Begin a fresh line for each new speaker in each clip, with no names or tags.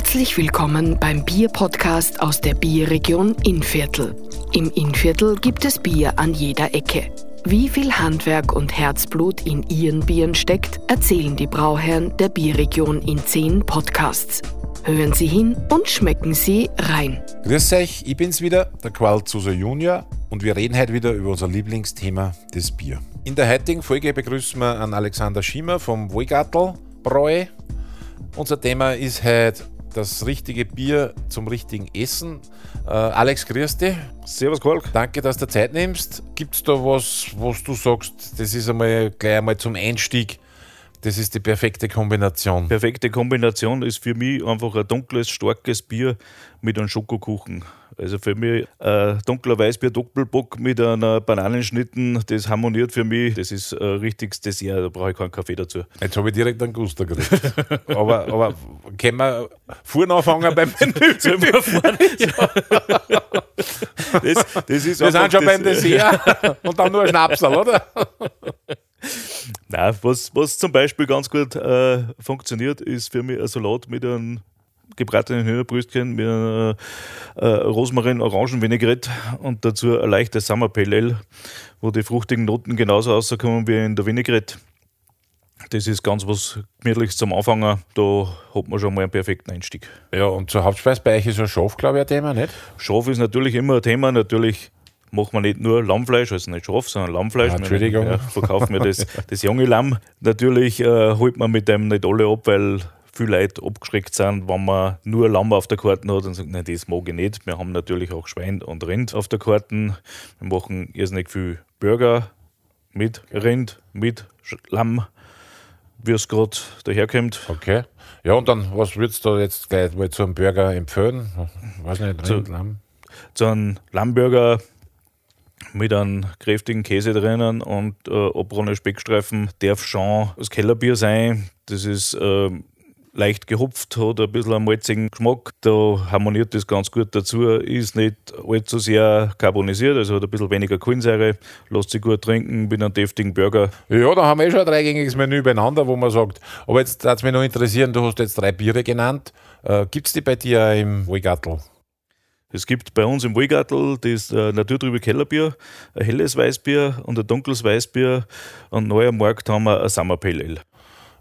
Herzlich willkommen beim Bier-Podcast aus der Bierregion Innviertel. Im Innviertel gibt es Bier an jeder Ecke. Wie viel Handwerk und Herzblut in ihren Bieren steckt, erzählen die Brauherren der Bierregion in zehn Podcasts. Hören Sie hin und schmecken Sie rein.
Grüß euch, ich bin's wieder, der Qual Zuser Junior und wir reden heute wieder über unser Lieblingsthema, das Bier. In der heutigen Folge begrüßen wir an Alexander Schimmer vom Wohlgartel Bräu. Unser Thema ist heute das richtige Bier zum richtigen Essen. Äh, Alex, grüß dich.
Servus, Kolk.
Danke, dass du Zeit nimmst. Gibt es da was, was du sagst, das ist einmal gleich einmal zum Einstieg, das ist die perfekte Kombination?
Perfekte Kombination ist für mich einfach ein dunkles, starkes Bier mit einem Schokokuchen. Also für mich ein dunkler Weißbier Doppelbock mit einer Bananenschnitten, das harmoniert für mich. Das ist ein richtiges Dessert, da brauche ich keinen Kaffee dazu.
Jetzt habe ich direkt einen Guster gekriegt. aber, aber können wir vorne anfangen beim Menü?
Sollen wir vorne?
das, das ist wir sind schon beim Dessert und dann nur ein Schnapsal, oder?
Nein, was, was zum Beispiel ganz gut äh, funktioniert, ist für mich ein Salat mit einem gebratenen Hühnerbrüstchen mit einer äh, Rosmarin-Orangen-Vinaigrette und dazu ein leichtes Summer Pale Ale, wo die fruchtigen Noten genauso rauskommen wie in der Vinaigrette. Das ist ganz was Gemütliches zum Anfangen. Da hat man schon mal einen perfekten Einstieg.
Ja, und zur Hauptspeise bei euch ist ein Schaf, glaube ich, ein Thema, nicht?
Schaf ist natürlich immer ein Thema. Natürlich machen wir nicht nur Lammfleisch, also nicht Schaf, sondern Lammfleisch.
Ah, Entschuldigung.
Ja, verkaufen wir das, das junge Lamm. Natürlich äh, holt man mit dem nicht alle ab, weil viele Leute abgeschreckt sind, wenn man nur Lamm auf der Karte hat und sagt, nein, das mag ich nicht. Wir haben natürlich auch Schwein und Rind auf der Karte. Wir machen irrsinnig viel Burger mit Rind, mit Lamm, wie es gerade daherkommt.
Okay. Ja, und dann, was würdest du jetzt gleich mal zu einem Burger empfehlen? Weiß nicht, Rind,
Zu-
Lamm?
So ein Lammburger mit einem kräftigen Käse drinnen und äh, Speckstreifen darf schon das Kellerbier sein. Das ist ähm, leicht gehopft, hat ein bisschen einen malzigen Geschmack. Da harmoniert das ganz gut dazu. Ist nicht allzu sehr carbonisiert, also hat ein bisschen weniger Kohlensäure. Lässt sich gut trinken mit einem deftigen Burger.
Ja, da haben wir eh schon ein dreigängiges Menü beieinander, wo man sagt, aber jetzt hat es mich noch interessieren, du hast jetzt drei Biere genannt. Äh, Gibt es die bei dir im Wohlgartel?
Es gibt bei uns im Wohlgartel das äh, naturtrübe Kellerbier, ein helles Weißbier und ein dunkles Weißbier. Und neu am Markt haben wir ein Summer Pale Ale.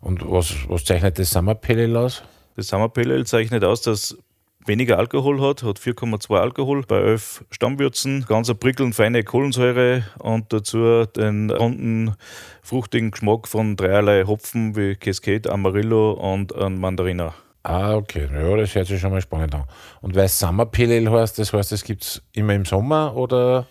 Und was, was zeichnet das Summer Pale Ale aus?
Das Summer Pale Ale zeichnet aus, dass weniger Alkohol hat, hat 4,2 Alkohol bei 11 Stammwürzen, ganz prickelnd feine Kohlensäure und dazu den runden, fruchtigen Geschmack von dreierlei Hopfen wie Cascade, Amarillo und Mandarina.
Ah, okay. Ja, das hört sich schon mal spannend an. Und weil es Summer Pale Ale heißt, das heißt, das gibt es immer im Sommer oder?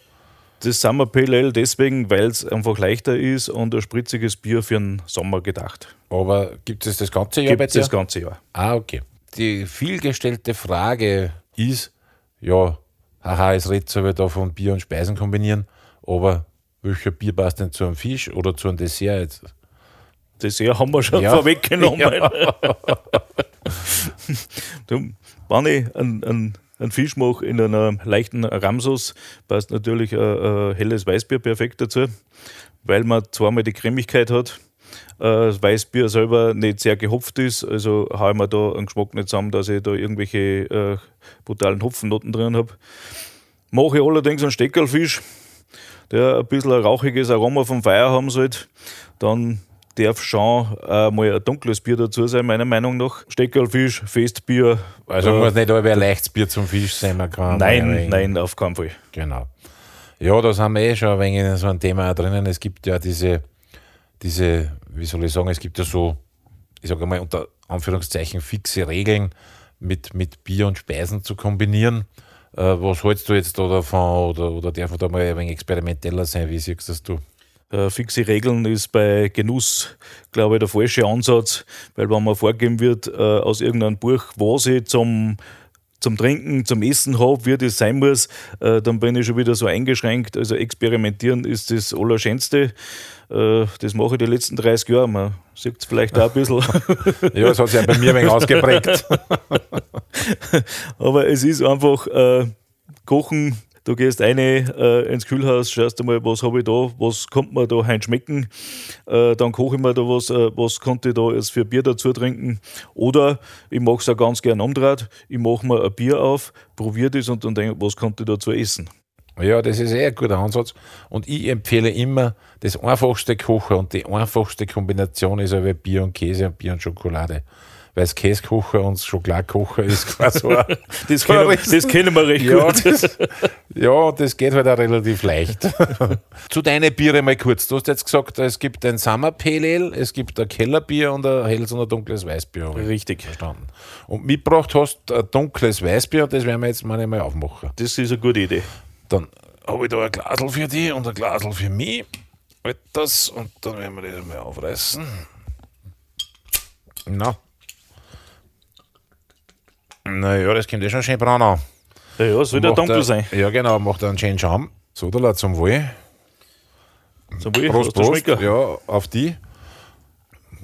Das Summer Pale Ale deswegen, weil es einfach leichter ist und ein spritziges Bier für den Sommer gedacht.
Aber gibt es das ganze Jahr
Gibt
bei dir?
das ganze Jahr.
Ah, okay. Die vielgestellte Frage ist, ja, haha, es redet so da von Bier und Speisen kombinieren, aber welcher Bier passt denn zu einem Fisch oder zu einem Dessert jetzt?
Dessert haben wir schon
Ja.
vorweggenommen.
Ja.
Du, wenn ich einen, einen, einen Fisch mache in einer leichten Ramsos, passt natürlich ein, ein helles Weißbier perfekt dazu, weil man zweimal die Cremigkeit hat. äh, Das Weißbier selber nicht sehr gehopft ist, also haue ich mir da einen Geschmack nicht zusammen, dass ich da irgendwelche äh, brutalen Hopfennoten drin habe. Mache ich allerdings einen Steckerlfisch, der ein bisschen ein rauchiges Aroma vom Feuer haben sollte, dann darf schon äh, mal ein dunkles Bier dazu sein, meiner Meinung nach. Steckerlfisch, Festbier.
Also
äh,
muss nicht aber ein leichtes Bier zum Fisch sein, man kann.
nein,
ein-
nein, auf keinen Fall.
Genau. Ja, da sind wir eh schon ein wenig in so ein Thema drinnen. Es gibt ja diese, diese, wie soll ich sagen, es gibt ja so, ich sage mal unter Anführungszeichen, fixe Regeln mit, mit Bier und Speisen zu kombinieren. Äh, was hältst du jetzt da davon oder, oder darf da mal ein wenig experimenteller sein? Wie siehst das du?
Äh, fixe Regeln ist bei Genuss, glaube ich, der falsche Ansatz, weil wenn man vorgeben wird, äh, aus irgendeinem Buch, was ich zum, zum Trinken, zum Essen habe, wie das sein muss, äh, dann bin ich schon wieder so eingeschränkt. Also experimentieren ist das Allerschönste. Äh, das mache ich die letzten 30 Jahre. Man sieht es vielleicht auch ein bisschen.
Ja, das hat sich ja bei mir ein wenig ausgeprägt.
Aber es ist einfach äh, Kochen Du gehst eine äh, ins Kühlhaus, schaust einmal, was habe ich da, was kommt mir da heim schmecken, äh, dann koche ich mir da was, äh, was konnte ich da jetzt für Bier dazu trinken. Oder ich mache es auch ganz gern umdreht, ich mache mir ein Bier auf, probiere das und dann denke, was konnte ich dazu essen.
Ja, das ist eh ein guter Ansatz. Und ich empfehle immer das einfachste Kochen und die einfachste Kombination ist aber Bier und Käse und Bier und Schokolade. Weil das Käsekocher und das Schokoladekocher ist quasi so ein,
das, kennen, das kennen wir recht
ja,
gut.
Das, ja, das geht halt auch relativ leicht. Zu deinen Biere mal kurz. Du hast jetzt gesagt, es gibt ein Summer Pale Ale, es gibt ein Kellerbier und ein helles und ein dunkles Weißbier.
Richtig.
Verstanden. Und mitgebracht hast du ein dunkles Weißbier und das werden wir jetzt mal aufmachen.
Das ist eine gute Idee.
Dann habe ich da ein Glasl für dich und ein Glasl für mich. Das und dann werden wir das mal aufreißen. Na. Naja, das kommt eh schon schön braun an.
Ja, ja, soll ja dunkel sein.
Ja, genau, macht einen schönen Schaum. So, da zum Wohl.
Zum Wohl,
Prost, Prost. Ja, auf die.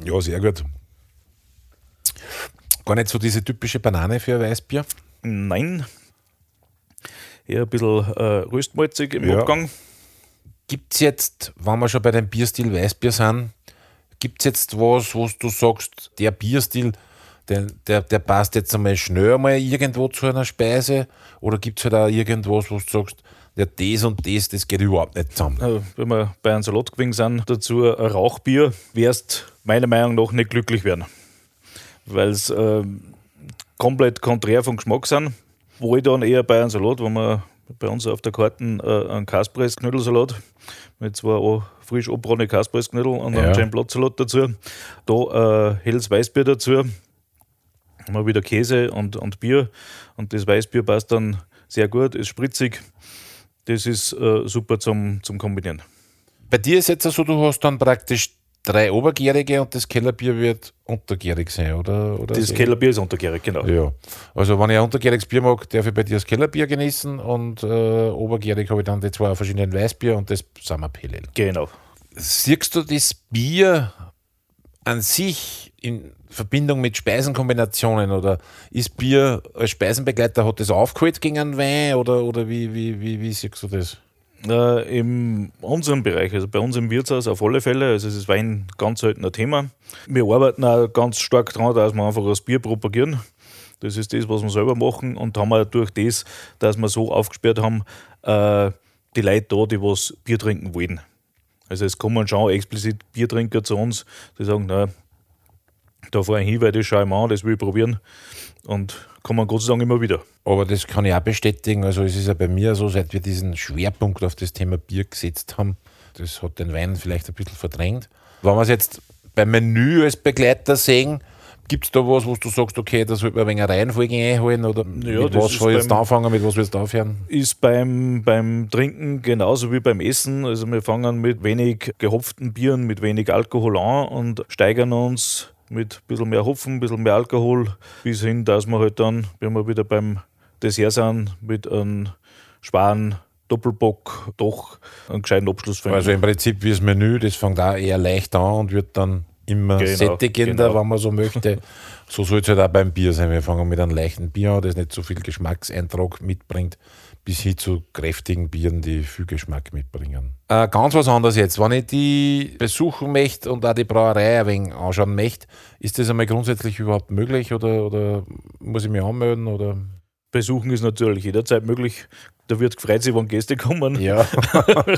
Ja, sehr gut. Gar nicht so diese typische Banane für ein Weißbier?
Nein. Eher ein bisschen äh, röstmalzig im
Ja.
Abgang.
Gibt es jetzt, wenn wir schon bei dem Bierstil Weißbier sind, gibt es jetzt was, wo du sagst, der Bierstil, der, der, der passt jetzt einmal schnell mal irgendwo zu einer Speise? Oder gibt es halt auch irgendwas, wo du sagst, ja, das und das, das geht überhaupt nicht zusammen?
Äh, wenn wir bei einem Salat gewesen sind, dazu ein Rauchbier, wirst meiner Meinung nach nicht glücklich werden. Weil es ähm, komplett konträr vom Geschmack sind. Wo ich dann eher bei einem Salat, wenn wir bei uns auf der Karte äh, einen Kaspress-Knödelsalat mit zwei frisch abgebrannte Kaspress-Knödel und
Ja.
schönen Blattsalat dazu. Da äh, helles Weißbier dazu. Wir wieder Käse und, und Bier. Und das Weißbier passt dann sehr gut, ist spritzig. Das ist äh, super zum, zum Kombinieren.
Bei dir ist jetzt so, du hast dann praktisch drei Obergärige und das Kellerbier wird untergärig sein, oder? oder
Das? Kellerbier ist untergärig, genau.
Ja. Also, wenn ich ein untergäriges Bier mag, darf ich bei dir das Kellerbier genießen und äh, obergärig habe ich dann die zwei verschiedenen Weißbier und das Ale.
Genau.
Siehst du das Bier an sich in Verbindung mit Speisenkombinationen oder ist Bier als Speisenbegleiter, hat das aufgeholt gegen einen Wein oder, oder wie, wie, wie, wie siehst du das?
Äh, in unserem Bereich, also bei uns im Wirtshaus auf alle Fälle, also es ist Wein ganz selten ein Thema. Wir arbeiten auch ganz stark daran, dass wir einfach das Bier propagieren. Das ist das, was wir selber machen und haben auch durch das, dass wir so aufgesperrt haben, äh, die Leute da, die was Bier trinken wollen. Also es kommen schon explizit Biertrinker zu uns, die sagen, na, da fahre ich hin, weil das schaue ich mir an, das will ich probieren. Und kommen Gott sei Dank immer wieder.
Aber das kann ich auch bestätigen. Also es ist ja bei mir so, seit wir diesen Schwerpunkt auf das Thema Bier gesetzt haben, das hat den Wein vielleicht ein bisschen verdrängt. Wenn wir es jetzt beim Menü als Begleiter sehen, gibt es da was, wo du sagst, okay, da sollte man ein wenig Reihenfolge einholen oder
Ja,
mit
das
was soll ich jetzt anfangen, mit was willst du aufhören?
ist beim, beim Trinken genauso wie beim Essen. Also wir fangen mit wenig gehopften Bieren, mit wenig Alkohol an und steigern uns mit ein bisschen mehr Hopfen, ein bisschen mehr Alkohol, bis hin, dass wir halt dann, wenn wir wieder beim Dessert sind, mit einem schweren Doppelbock doch einen gescheiten Abschluss finden.
Also im Prinzip wie das Menü, das fängt auch eher leicht an und wird dann immer
Genau,
sättigender,
genau.
wenn man so möchte. so soll es halt auch beim Bier sein. Wir fangen mit einem leichten Bier an, das nicht so viel Geschmackseintrag mitbringt, bis hin zu kräftigen Bieren, die viel Geschmack mitbringen. Äh, ganz was anderes jetzt. Wenn ich die besuchen möchte und auch die Brauerei ein wenig anschauen möchte, ist das einmal grundsätzlich überhaupt möglich oder, oder muss ich mich anmelden? Oder?
Besuchen ist natürlich jederzeit möglich. Da wird gefreut sich, wenn Gäste kommen.
Ja,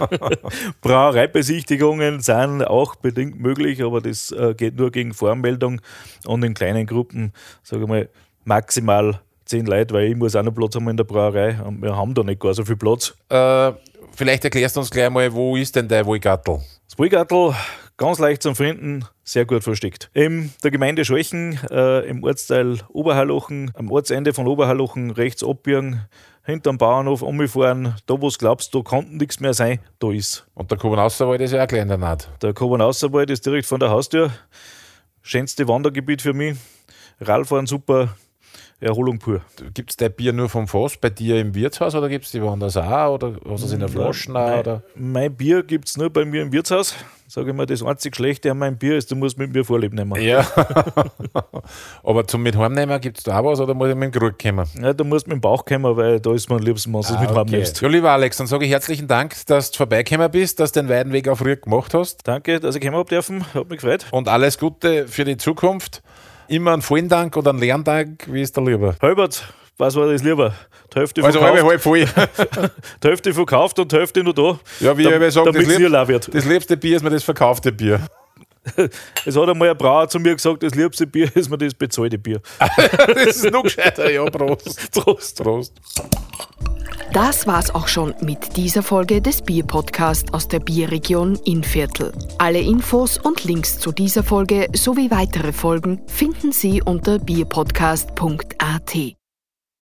Brauereibesichtigungen sind auch bedingt möglich, aber das äh, geht nur gegen Voranmeldung und in kleinen Gruppen, sage ich mal, maximal zehn Leute, weil ich muss auch noch Platz haben in der Brauerei und wir haben da nicht gar so viel Platz.
äh, vielleicht erklärst du uns gleich mal, wo ist denn der Wohlgattel?
Das Wohlgartel, ganz leicht zum Finden, sehr gut versteckt. In der Gemeinde Scholchen, äh, im Ortsteil Oberhallochen, am Ortsende von Oberhallochen rechts abbiegen, hinterm Bauernhof umfahren, da wo du glaubst, da kann nichts mehr sein, da ist.
Und der Kubenaußerwald ist ja auch gleich in der Naht.
Der Kobernaußerwald ist direkt von der Haustür. Schönste Wandergebiet für mich. Radfahren super. Erholung pur.
Gibt es dein Bier nur vom Fass bei dir im Wirtshaus oder gibt es die woanders auch? Oder hast du es in der Flasche
Nein,
Oder?
Mein Bier gibt es nur bei mir im Wirtshaus. Sage ich mal, das einzig Schlechte an meinem Bier ist, du musst mit mir Vorlieb nehmen.
Ja. Aber zum mit heimnehmen gibt es da auch was oder muss ich mit dem Krug kommen?
Ja, du musst mit dem Bauch kommen, weil da ist man am liebsten, wenn du es mit
Ah, okay.
heimnimmst.
Ja, lieber Alex, dann sage ich herzlichen Dank, dass du vorbeigekommen bist, dass du den weiten Weg auch früh gemacht hast.
Danke, dass ich kommen habe dürfen. Hat mich gefreut.
Und alles Gute für die Zukunft. Immer einen vollen Dank oder einen leeren Dank, wie ist der lieber?
Halbert, was war das lieber? Die Hälfte
Also
verkauft,
halb, halb voll.
die Hälfte verkauft und die Hälfte nur da.
Ja, wie
Dam-
wir sagen, das, lieb, das liebste Bier ist mir das verkaufte Bier.
Es hat einmal ein Brauer zu mir gesagt, das liebste Bier ist mir das bezahlte Bier.
das ist noch gescheiter, ja, Prost.
Prost.
Prost.
Das war's auch schon mit dieser Folge des Bierpodcast aus der Bierregion Innviertel. Alle Infos und Links zu dieser Folge sowie weitere Folgen finden Sie unter bierpodcast.at.